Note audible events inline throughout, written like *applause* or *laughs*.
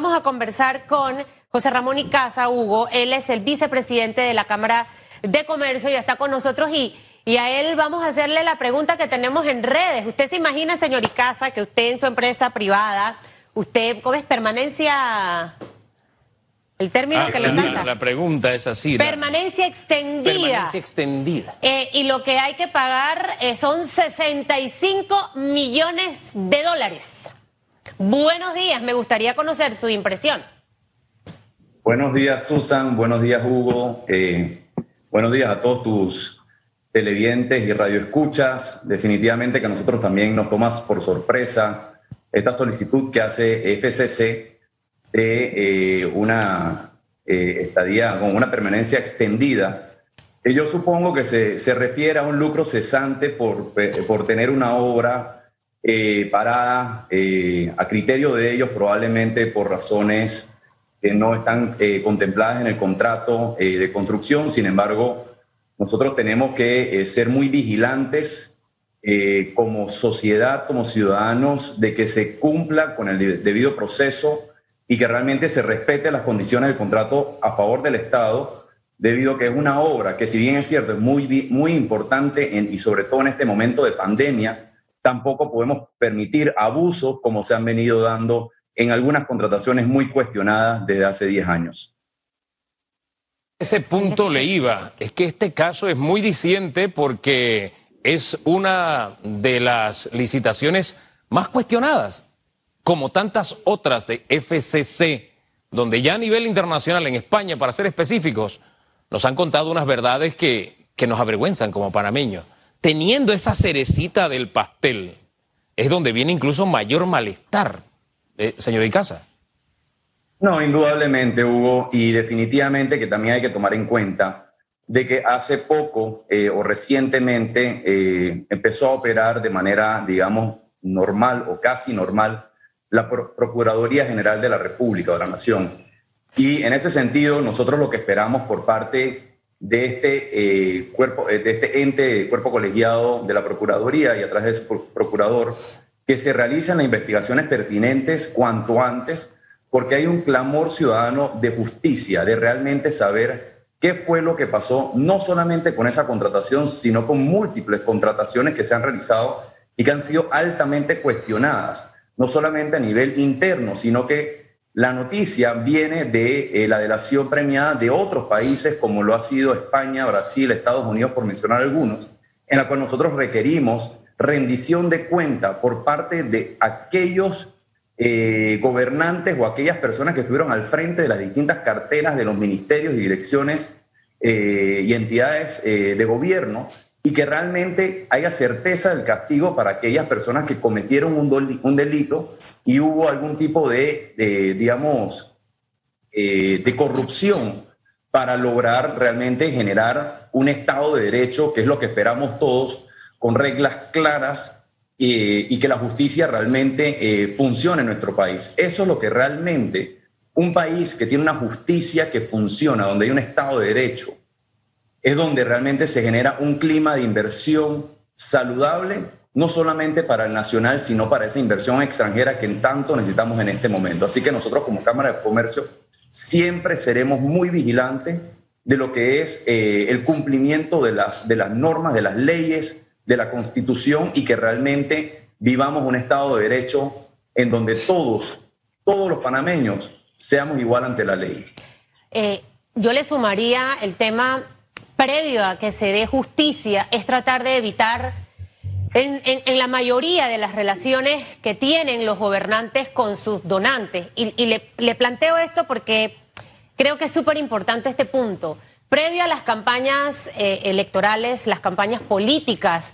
vamos a conversar con José Ramón Icaza, Hugo. Él es el vicepresidente de la Cámara de Comercio y está con nosotros y, y a él vamos a hacerle la pregunta que tenemos en redes. ¿Usted se imagina, señor Icaza, que usted en su empresa privada, usted, ¿cómo es permanencia? El término Ah, que le encanta. La pregunta es así. la- Permanencia extendida. Permanencia extendida. Eh, y lo que hay que pagar eh, son 65 millones de dólares. Buenos días, me gustaría conocer su impresión. Buenos días, Susan. Buenos días, Hugo. Eh, buenos días a todos tus televidentes y radioescuchas. Definitivamente que a nosotros también nos tomas por sorpresa esta solicitud que hace FCC de eh, una eh, estadía con una permanencia extendida. Yo supongo que se, se refiere a un lucro cesante por, por tener una obra eh, parada eh, a criterio de ellos, probablemente por razones que no están eh, contempladas en el contrato eh, de construcción. Sin embargo, nosotros tenemos que ser muy vigilantes como sociedad, como ciudadanos, de que se cumpla con el de- debido proceso y que realmente se respete las condiciones del contrato a favor del Estado, debido a que es una obra que si bien es cierto, es muy, muy importante y sobre todo en este momento de pandemia, tampoco podemos permitir abusos como se han venido dando en algunas contrataciones muy cuestionadas desde hace 10 años. Ese punto le iba. Es que este caso es muy diciente porque es una de las licitaciones más cuestionadas, como tantas otras de FCC, donde ya a nivel internacional, en España, para ser específicos, nos han contado unas verdades que, que nos avergüenzan como panameños. Teniendo esa cerecita del pastel, es donde viene incluso mayor malestar, eh, señor Icaza. No, indudablemente, Hugo, y definitivamente que también hay que tomar en cuenta de que hace poco eh, o recientemente eh, empezó a operar de manera, digamos, normal o casi normal la Pro- Procuraduría General de la República, de la Nación. Y en ese sentido, nosotros lo que esperamos por parte de este eh, cuerpo, eh, de este ente, cuerpo colegiado de la Procuraduría y a través de su pro- procurador, que se realicen las investigaciones pertinentes cuanto antes, porque hay un clamor ciudadano de justicia, de realmente saber qué fue lo que pasó, no solamente con esa contratación, sino con múltiples contrataciones que se han realizado y que han sido altamente cuestionadas, no solamente a nivel interno, sino que la noticia viene de eh, la delación premiada de otros países, como lo ha sido España, Brasil, Estados Unidos, por mencionar algunos, en la cual nosotros requerimos rendición de cuenta por parte de aquellos eh, gobernantes o aquellas personas que estuvieron al frente de las distintas carteras de los ministerios y direcciones eh, y entidades de gobierno y que realmente haya certeza del castigo para aquellas personas que cometieron un, delito y hubo algún tipo de, de, digamos, eh, de corrupción para lograr realmente generar un Estado de Derecho, que es lo que esperamos todos, con reglas claras eh, y que la justicia realmente eh, funcione en nuestro país. Eso es lo que realmente un país que tiene una justicia que funciona, donde hay un Estado de Derecho, es donde realmente se genera un clima de inversión saludable, no solamente para el nacional, sino para esa inversión extranjera que tanto necesitamos en este momento. Así que nosotros como Cámara de Comercio siempre seremos muy vigilantes de lo que es eh, el cumplimiento de las, de las normas, de las leyes, de la Constitución y que realmente vivamos un Estado de Derecho en donde todos, todos los panameños seamos igual ante la ley. Eh, yo le sumaría el tema previo a que se dé justicia, es tratar de evitar en, la mayoría de las relaciones que tienen los gobernantes con sus donantes. Y, le planteo esto porque creo que es súper importante este punto. Previo a las campañas eh, electorales, las campañas políticas,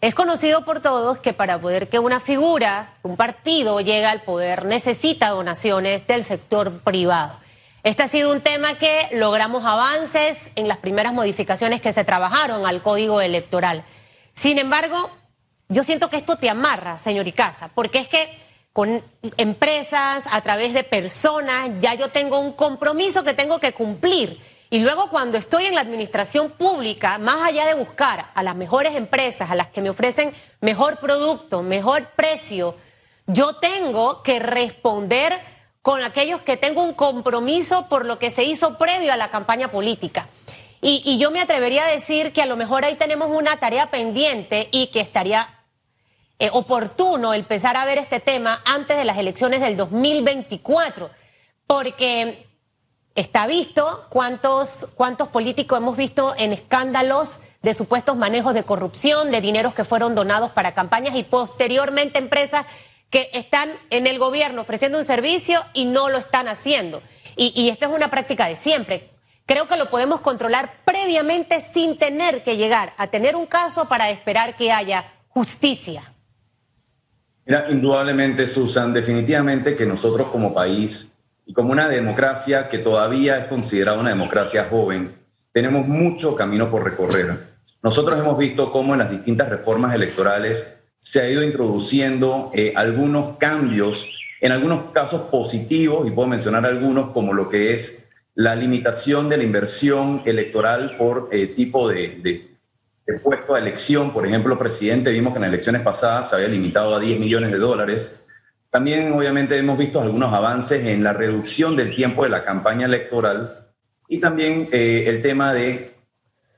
es conocido por todos que para poder que una figura, un partido llegue al poder, necesita donaciones del sector privado. Este ha sido un tema que logramos avances en las primeras modificaciones que se trabajaron al código electoral. Sin embargo, yo siento que esto te amarra, señor Icaza, porque es que con empresas, a través de personas, ya yo tengo un compromiso que tengo que cumplir. Y luego cuando estoy en la administración pública, más allá de buscar a las mejores empresas, a las que me ofrecen mejor producto, mejor precio, yo tengo que responder con aquellos que tengo un compromiso por lo que se hizo previo a la campaña política. Y, yo me atrevería a decir que a lo mejor ahí tenemos una tarea pendiente y que estaría eh, oportuno empezar a ver este tema antes de las elecciones del 2024, porque está visto cuántos, cuántos políticos hemos visto en escándalos de supuestos manejos de corrupción, de dineros que fueron donados para campañas y posteriormente empresas que están en el gobierno ofreciendo un servicio y no lo están haciendo. Y, y esto es una práctica de siempre. Creo que lo podemos controlar previamente sin tener que llegar a tener un caso para esperar que haya justicia. Mira, indudablemente, Susan, definitivamente que nosotros como país y como una democracia que todavía es considerada una democracia joven, tenemos mucho camino por recorrer. Nosotros hemos visto cómo en las distintas reformas electorales se ha ido introduciendo eh, algunos cambios, en algunos casos positivos, y puedo mencionar algunos como lo que es la limitación de la inversión electoral por eh, tipo de, de, puesto a elección. Por ejemplo, presidente, vimos que en las elecciones pasadas se había limitado a 10 millones de dólares. También, obviamente, hemos visto algunos avances en la reducción del tiempo de la campaña electoral y también eh, el tema de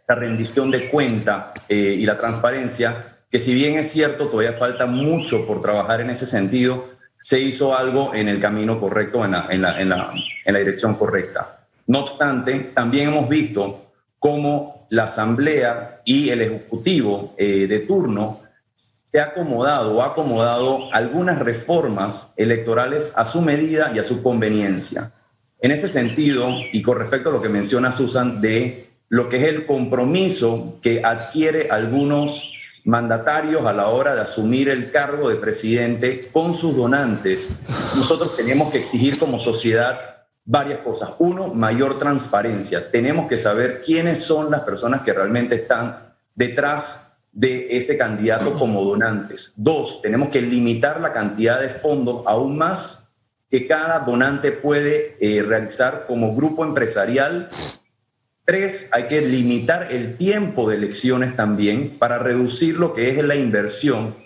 la rendición de cuenta y la transparencia que si bien es cierto, todavía falta mucho por trabajar en ese sentido, se hizo algo en el camino correcto, en la, en la, en la, en la dirección correcta. No obstante, también hemos visto cómo la Asamblea y el Ejecutivo eh, de turno se ha acomodado o ha acomodado algunas reformas electorales a su medida y a su conveniencia. En ese sentido, y con respecto a lo que menciona Susan de lo que es el compromiso que adquiere algunos mandatarios a la hora de asumir el cargo de presidente con sus donantes, nosotros tenemos que exigir como sociedad varias cosas. Uno, mayor transparencia. Tenemos que saber quiénes son las personas que realmente están detrás de ese candidato como donantes. Dos, tenemos que limitar la cantidad de fondos aún más que cada donante puede eh, realizar como grupo empresarial Tres, hay que limitar el tiempo de elecciones también para reducir lo que es la inversión.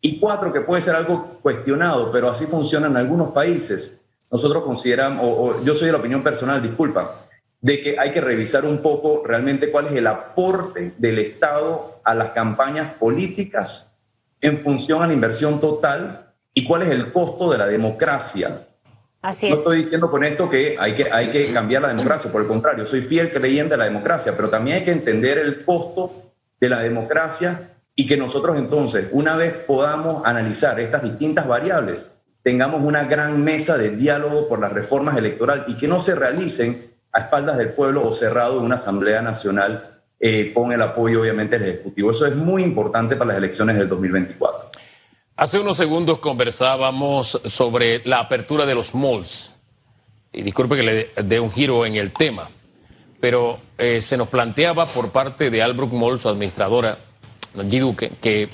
Y cuatro, que puede ser algo cuestionado, pero así funciona en algunos países. Nosotros consideramos, o, yo soy de la opinión personal, disculpa, de que hay que revisar un poco realmente cuál es el aporte del Estado a las campañas políticas en función a la inversión total y cuál es el costo de la democracia no estoy diciendo con esto que hay, que hay que cambiar la democracia, por el contrario, soy fiel creyente de la democracia, pero también hay que entender el costo de la democracia y que nosotros entonces, una vez podamos analizar estas distintas variables, tengamos una gran mesa de diálogo por las reformas electorales y que no se realicen a espaldas del pueblo o cerrado en una Asamblea Nacional eh, con el apoyo obviamente del Ejecutivo. Eso es muy importante para las elecciones del 2024. Hace unos segundos conversábamos sobre la apertura de los malls. Y disculpe que le dé un giro en el tema, pero eh, se nos planteaba por parte de Albrook Mall, su administradora, G. Duque, que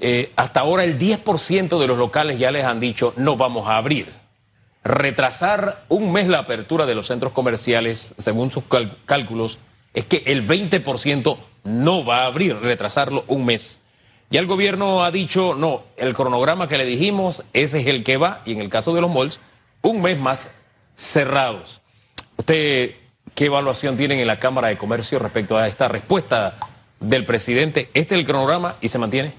eh, hasta ahora el 10% de los locales ya les han dicho no vamos a abrir. Retrasar un mes la apertura de los centros comerciales, según sus cálculos, es que el 20% no va a abrir, retrasarlo un mes. Ya el gobierno ha dicho, no, el cronograma que le dijimos, ese es el que va, y en el caso de los malls, un mes más cerrados. ¿Usted qué evaluación tienen en la Cámara de Comercio respecto a esta respuesta del presidente? ¿Este es el cronograma y se mantiene?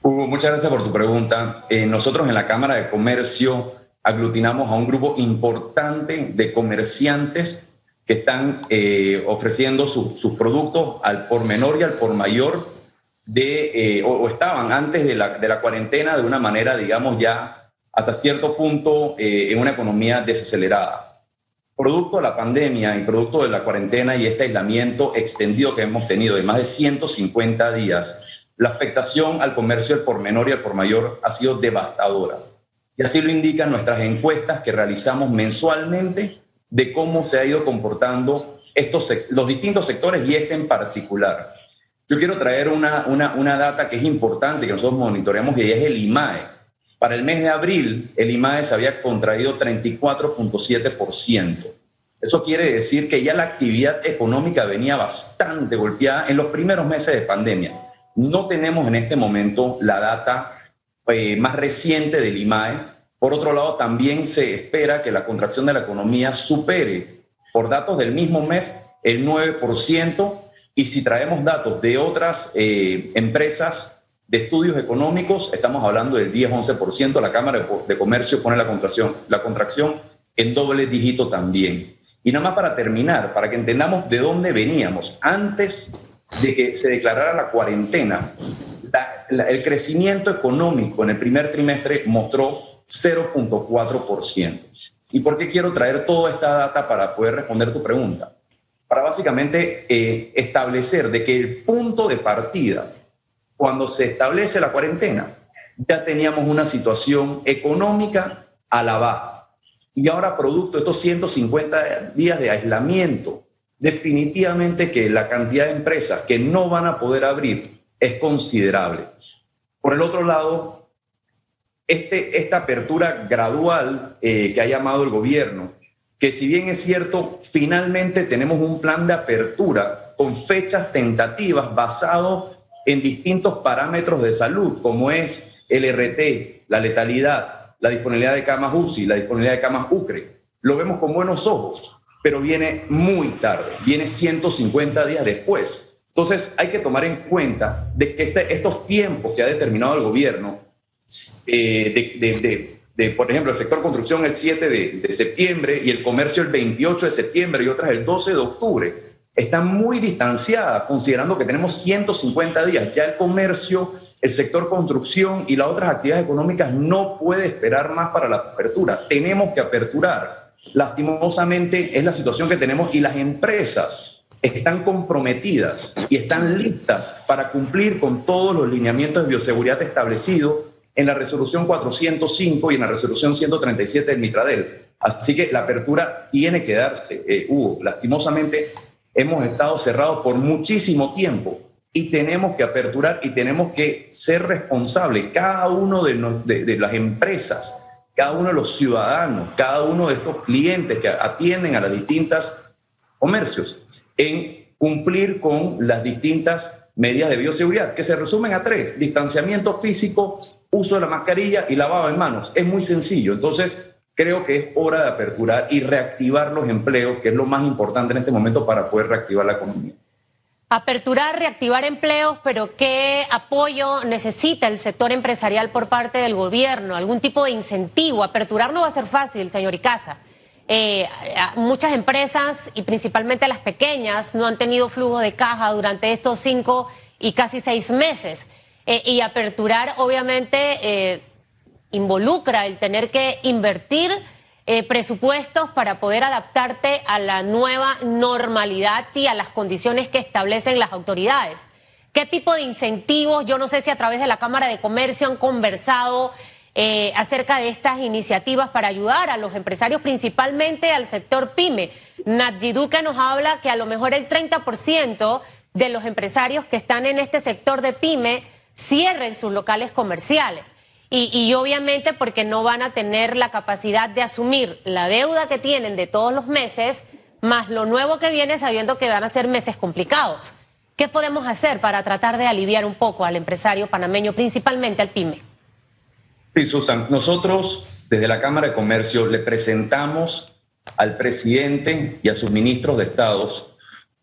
Hugo, muchas gracias por tu pregunta. Eh, nosotros en la Cámara de Comercio aglutinamos a un grupo importante de comerciantes que están eh, ofreciendo sus productos al por menor y al por mayor de, eh, o, estaban antes de la, de la, cuarentena de una manera, digamos, ya hasta cierto punto eh, en una economía desacelerada. Producto de la pandemia y producto de la cuarentena y este aislamiento extendido que hemos tenido de más de 150 días, la afectación al comercio del por menor y al por mayor ha sido devastadora. Y así lo indican nuestras encuestas que realizamos mensualmente de cómo se ha ido comportando estos, los distintos sectores y este en particular. Yo quiero traer una, una, una data que es importante, que nosotros monitoreamos, y es el IMAE. Para el mes de abril, el IMAE se había contraído 34.7%. Eso quiere decir que ya la actividad económica venía bastante golpeada en los primeros meses de pandemia. No tenemos en este momento la data eh, más reciente del IMAE, Por otro lado, también se espera que la contracción de la economía supere, por datos del mismo MEF, el 9%, y si traemos datos de otras eh, empresas de estudios económicos, estamos hablando del 10-11%. La Cámara de Comercio pone la contracción, la contracción en doble dígito también. Y nada más para terminar, para que entendamos de dónde veníamos. Antes de que se declarara la cuarentena, el crecimiento económico en el primer trimestre mostró 0.4%. ¿Y por qué quiero traer toda esta data para poder responder tu pregunta? Para básicamente eh, establecer de que el punto de partida, cuando se establece la cuarentena, ya teníamos una situación económica a la baja. Y ahora, producto de estos 150 días de aislamiento, definitivamente que la cantidad de empresas que no van a poder abrir es considerable. Por el otro lado, este, esta apertura gradual eh, que ha llamado el gobierno, que si bien es cierto, finalmente tenemos un plan de apertura con fechas tentativas basado en distintos parámetros de salud, como es el RT, la letalidad, la disponibilidad de camas UCI, la disponibilidad de camas UCRE. Lo vemos con buenos ojos, pero viene muy tarde, viene 150 días después. Entonces hay que tomar en cuenta de que este, estos tiempos que ha determinado el gobierno, eh, de, por ejemplo, el sector construcción el 7 de, septiembre y el comercio el 28 de septiembre y otras el 12 de octubre, están muy distanciadas, considerando que tenemos 150 días. Ya el comercio, el sector construcción y las otras actividades económicas no puede esperar más para la apertura. Tenemos que aperturar. Lastimosamente es la situación que tenemos y las empresas están comprometidas y están listas para cumplir con todos los lineamientos de bioseguridad establecidos en la resolución 405 y en la resolución 137 del Mitradel. Así que la apertura tiene que darse, eh, Hugo. Lastimosamente hemos estado cerrados por muchísimo tiempo y tenemos que aperturar y tenemos que ser responsables, cada uno de, de, las empresas, cada uno de los ciudadanos, cada uno de estos clientes que atienden a las distintas comercios en cumplir con las distintas medidas de bioseguridad, que se resumen a tres, distanciamiento físico, uso de la mascarilla y lavado de manos. Es muy sencillo. Entonces, creo que es hora de aperturar y reactivar los empleos, que es lo más importante en este momento para poder reactivar la economía. Aperturar, reactivar empleos, pero ¿qué apoyo necesita el sector empresarial por parte del gobierno? ¿Algún tipo de incentivo? Aperturar no va a ser fácil, señor Icaza. Eh, muchas empresas y principalmente las pequeñas no han tenido flujo de caja durante estos cinco y casi seis meses. Eh, y aperturar obviamente eh, involucra el tener que invertir presupuestos para poder adaptarte a la nueva normalidad y a las condiciones que establecen las autoridades. ¿Qué tipo de incentivos? Yo no sé si a través de la Cámara de Comercio han conversado eh, acerca de estas iniciativas para ayudar a los empresarios, principalmente al sector pyme. Duque nos habla que a lo mejor el 30% de los empresarios que están en este sector de pyme cierren sus locales comerciales. Y, y, obviamente porque no van a tener la capacidad de asumir la deuda que tienen de todos los meses, más lo nuevo que viene sabiendo que van a ser meses complicados. ¿Qué podemos hacer para tratar de aliviar un poco al empresario panameño, principalmente al pyme? Sí, Susan, nosotros desde la Cámara de Comercio le presentamos al presidente y a sus ministros de Estados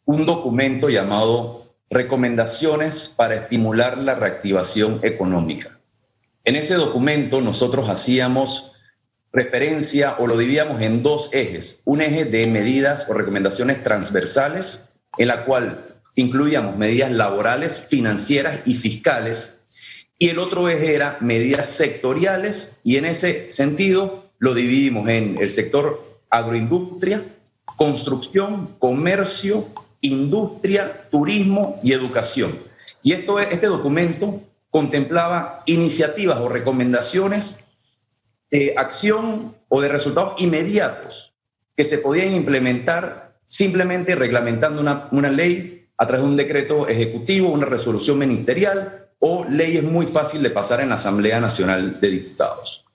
un documento llamado Recomendaciones para estimular la reactivación económica. En ese documento nosotros hacíamos referencia o lo dividíamos en dos ejes. Un eje de medidas o recomendaciones transversales, en la cual incluíamos medidas laborales, financieras y fiscales y el otro eje era medidas sectoriales y en ese sentido lo dividimos en el sector agroindustria, construcción, comercio, industria, turismo y educación. Y esto, este documento contemplaba iniciativas o recomendaciones de acción o de resultados inmediatos que se podían implementar simplemente reglamentando una, una ley a través de un decreto ejecutivo, una resolución ministerial o leyes muy fácil de pasar en la Asamblea Nacional de Diputados.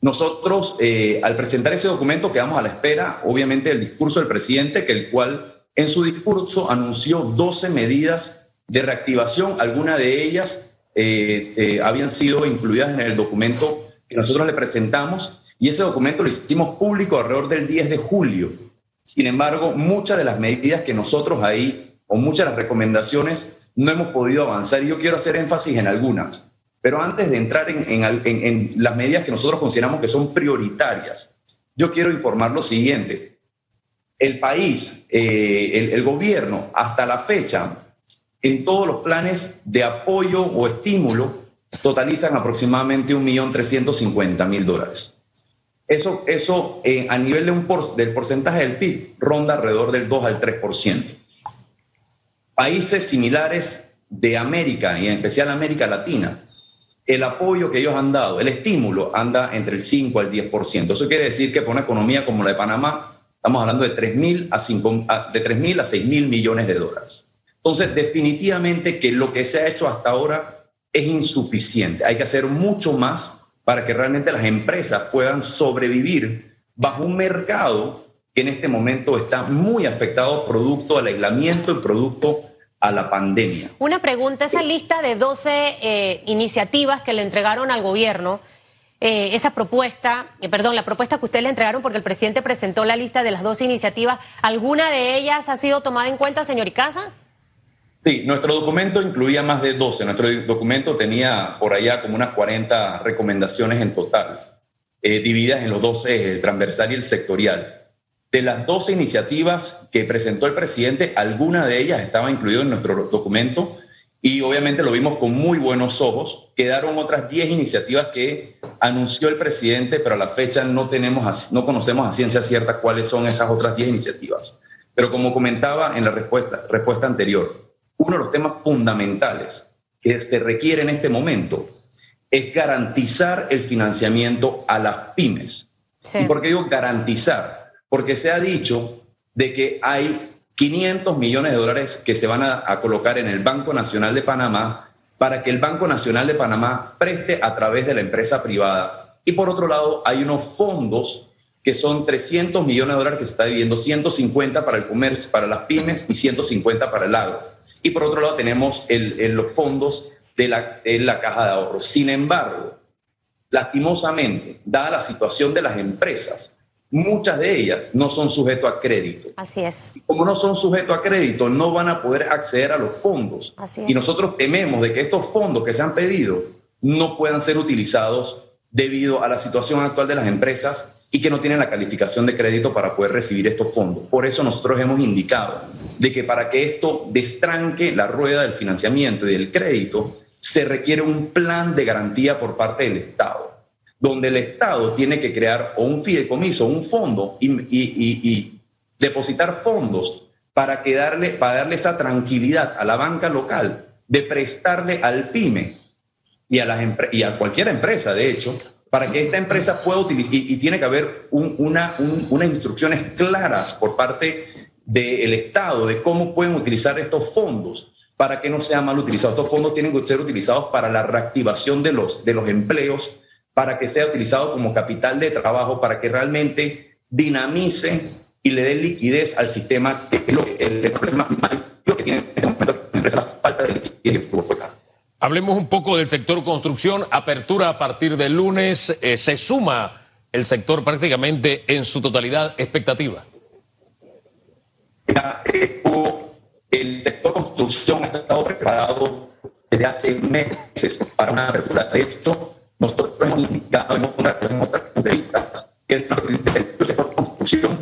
Nosotros, eh, al presentar ese documento, quedamos a la espera, obviamente, del discurso del presidente, que el cual en su discurso anunció 12 medidas de reactivación, algunas de ellas eh, eh, habían sido incluidas en el documento que nosotros le presentamos y ese documento lo hicimos público alrededor del 10 de julio. Sin embargo, muchas de las medidas que nosotros ahí, o muchas de las recomendaciones, no hemos podido avanzar y yo quiero hacer énfasis en algunas. Pero antes de entrar en, las medidas que nosotros consideramos que son prioritarias, yo quiero informar lo siguiente. El país, eh, el, gobierno, hasta la fecha, en todos los planes de apoyo o estímulo, totalizan aproximadamente 1.350.000 dólares. Eso, eso eh, a nivel de un del porcentaje del PIB ronda alrededor del 2 al 3%. Países similares de América y en especial América Latina, el apoyo que ellos han dado, el estímulo anda entre el 5 al 10%. Eso quiere decir que para una economía como la de Panamá estamos hablando de 3.000 a, de 3.000 a 6.000 millones de dólares. Entonces, definitivamente que lo que se ha hecho hasta ahora es insuficiente. Hay que hacer mucho más para que realmente las empresas puedan sobrevivir bajo un mercado que en este momento está muy afectado producto al aislamiento y producto a la pandemia. Una pregunta, esa lista de 12 eh, iniciativas que le entregaron al gobierno, eh, esa propuesta, eh, perdón, la propuesta que ustedes le entregaron porque el presidente presentó la lista de las 12 iniciativas, ¿alguna de ellas ha sido tomada en cuenta, señor Icaza? Sí, nuestro documento incluía más de 12. Nuestro documento tenía por allá como unas 40 recomendaciones en total, divididas en los dos ejes, el transversal y el sectorial. De las 12 iniciativas que presentó el presidente, alguna de ellas estaba incluida en nuestro documento y obviamente lo vimos con muy buenos ojos. Quedaron otras 10 iniciativas que anunció el presidente, pero a la fecha no, tenemos, no conocemos a ciencia cierta cuáles son esas otras 10 iniciativas. Pero como comentaba en la respuesta, respuesta anterior, uno de los temas fundamentales que se requiere en este momento es garantizar el financiamiento a las pymes. ¿Y por qué digo garantizar? porque se ha dicho de que hay 500 millones de dólares que se van a, colocar en el Banco Nacional de Panamá para que el Banco Nacional de Panamá preste a través de la empresa privada. Y por otro lado, hay unos fondos que son 300 millones de dólares que se está dividiendo, 150 para el comercio, para las pymes y 150 para el agro. Y por otro lado tenemos los fondos de la, de la caja de ahorros. Sin embargo, lastimosamente, dada la situación de las empresas, muchas de ellas no son sujetos a crédito. Así es. como no son sujetos a crédito, no van a poder acceder a los fondos. Así Y nosotros tememos de que estos fondos que se han pedido no puedan ser utilizados debido a la situación actual de las empresas y que no tienen la calificación de crédito para poder recibir estos fondos. Por eso nosotros hemos indicado de que para que esto destranque la rueda del financiamiento y del crédito, se requiere un plan de garantía por parte del Estado donde el Estado tiene que crear o un fideicomiso, un fondo y, depositar fondos para, que darle, para darle esa tranquilidad a la banca local de prestarle al pyme y a, las y a cualquier empresa, de hecho, para que esta empresa pueda utilizar, y, tiene que haber una, unas instrucciones claras por parte del Estado de cómo pueden utilizar estos fondos para que no sean mal utilizados. Estos fondos tienen que ser utilizados para la reactivación de los, de los empleos para que sea utilizado como capital de trabajo, para que realmente dinamice y le dé liquidez al sistema, que es lo que, el, problema mayor que tiene en este momento la empresa, la falta de liquidez. Hablemos un poco del sector construcción, apertura a partir del lunes, eh, se suma el sector prácticamente en su totalidad expectativa. Eh, el sector construcción ha estado preparado desde hace meses para una apertura. De hecho, nosotros hemos indicado en otras, en otras entrevistas que el, sector construcción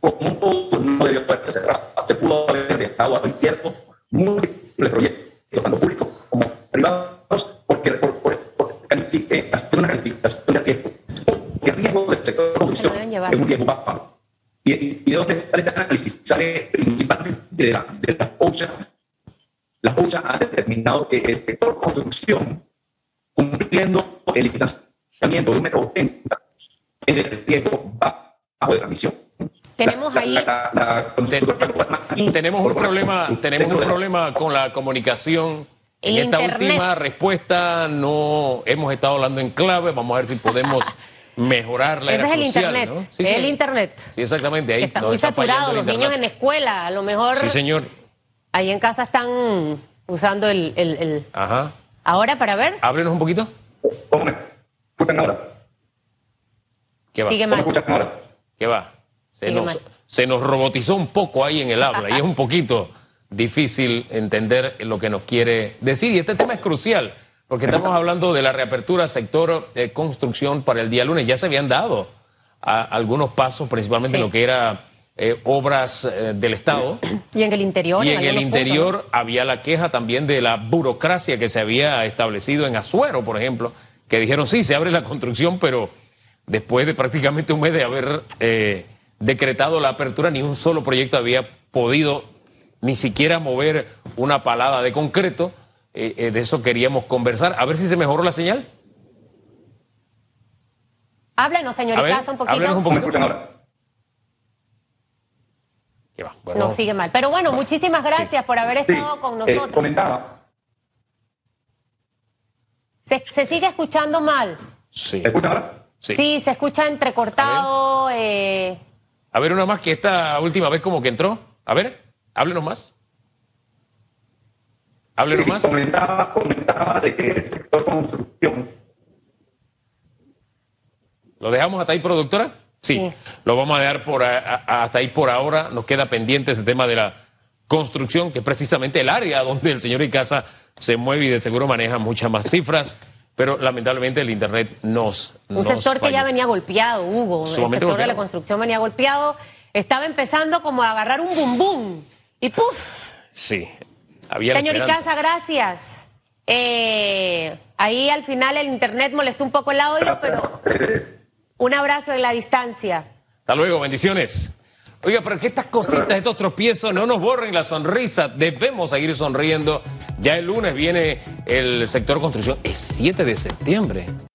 como un todo no debió haberse cerrado. Se pudo haber dejado abierto múltiples proyectos, tanto públicos como privados, porque por, por, por hacer una calificación de riesgo. Porque el riesgo del sector de construcción es un riesgo bajo. Y, y de dónde sale este análisis? Sale principalmente de la, de la OSHA. La OSHA ha determinado que el sector construcción, cumpliendo el un metro 80 es el riesgo bajo de transmisión. Tenemos ahí. tenemos un problema, tenemos un problema con la comunicación. en esta última respuesta no hemos estado hablando en clave. Vamos a ver si podemos *laughs* mejorar la Ese es el internet. ¿no? Sí, es el internet. Sí, exactamente. Ahí está muy saturado. Los niños en escuela, a lo mejor. Sí, señor. Ahí en casa están usando el. el, el... Ajá. Ahora para ver. Háblenos un poquito. ¿Cómo me escuchan ahora? ¿Qué va? Sigue ¿Cómo mal. escuchas ahora? ¿Qué va? Se Sigue nos, mal. se nos robotizó un poco ahí en el habla y es un *laughs* poquito difícil entender lo que nos quiere decir. Y este tema es crucial porque estamos hablando de la reapertura sector eh, construcción para el día lunes. Ya se habían dado a- algunos pasos, principalmente Sí. en lo que era eh, obras eh, del Estado. Y en el interior. Y en el puntos, interior había la queja también de la burocracia que se había establecido en Azuero, por ejemplo, que dijeron, sí, se abre la construcción, pero después de prácticamente un mes de haber eh, decretado la apertura, ni un solo proyecto había podido ni siquiera mover una palada de concreto. Eh, eh, de eso queríamos conversar. A ver si se mejoró la señal. ¿no? Háblanos, señorita, un poquito. háblanos un ¿Cómo me poquito. No, sigue mal. Pero bueno, muchísimas gracias por haber Sí, estado con eh, nosotros. comentaba, se, se sigue escuchando mal. sí, ¿me escuchan ahora? sí. Sí, se escucha entrecortado. eh, A ver, una más que esta última vez como que entró. A ver, háblenos más. Háblenos Sí, más. Comentaba, comentaba de que el sector construcción ¿Lo dejamos hasta ahí, productora? Sí, Sí. lo vamos a dejar por a- a- hasta ahí por ahora. Nos queda pendiente ese tema de la construcción, que es precisamente el área donde el señor Icaza se mueve y de seguro maneja muchas más cifras, pero lamentablemente el Internet nos... un nos sector que ya venía golpeado, Hugo. El sector de la construcción venía golpeado. Estaba empezando como a agarrar un bum bum. Y ¡puf! Sí, había Señor. Icaza, gracias. Eh, ahí al final el internet molestó un poco el audio, pero un abrazo en la distancia. Hasta luego, bendiciones. Oiga, pero que estas cositas, estos tropiezos no nos borren la sonrisa. Debemos seguir sonriendo. Ya el lunes viene el sector construcción. Es 7 de septiembre.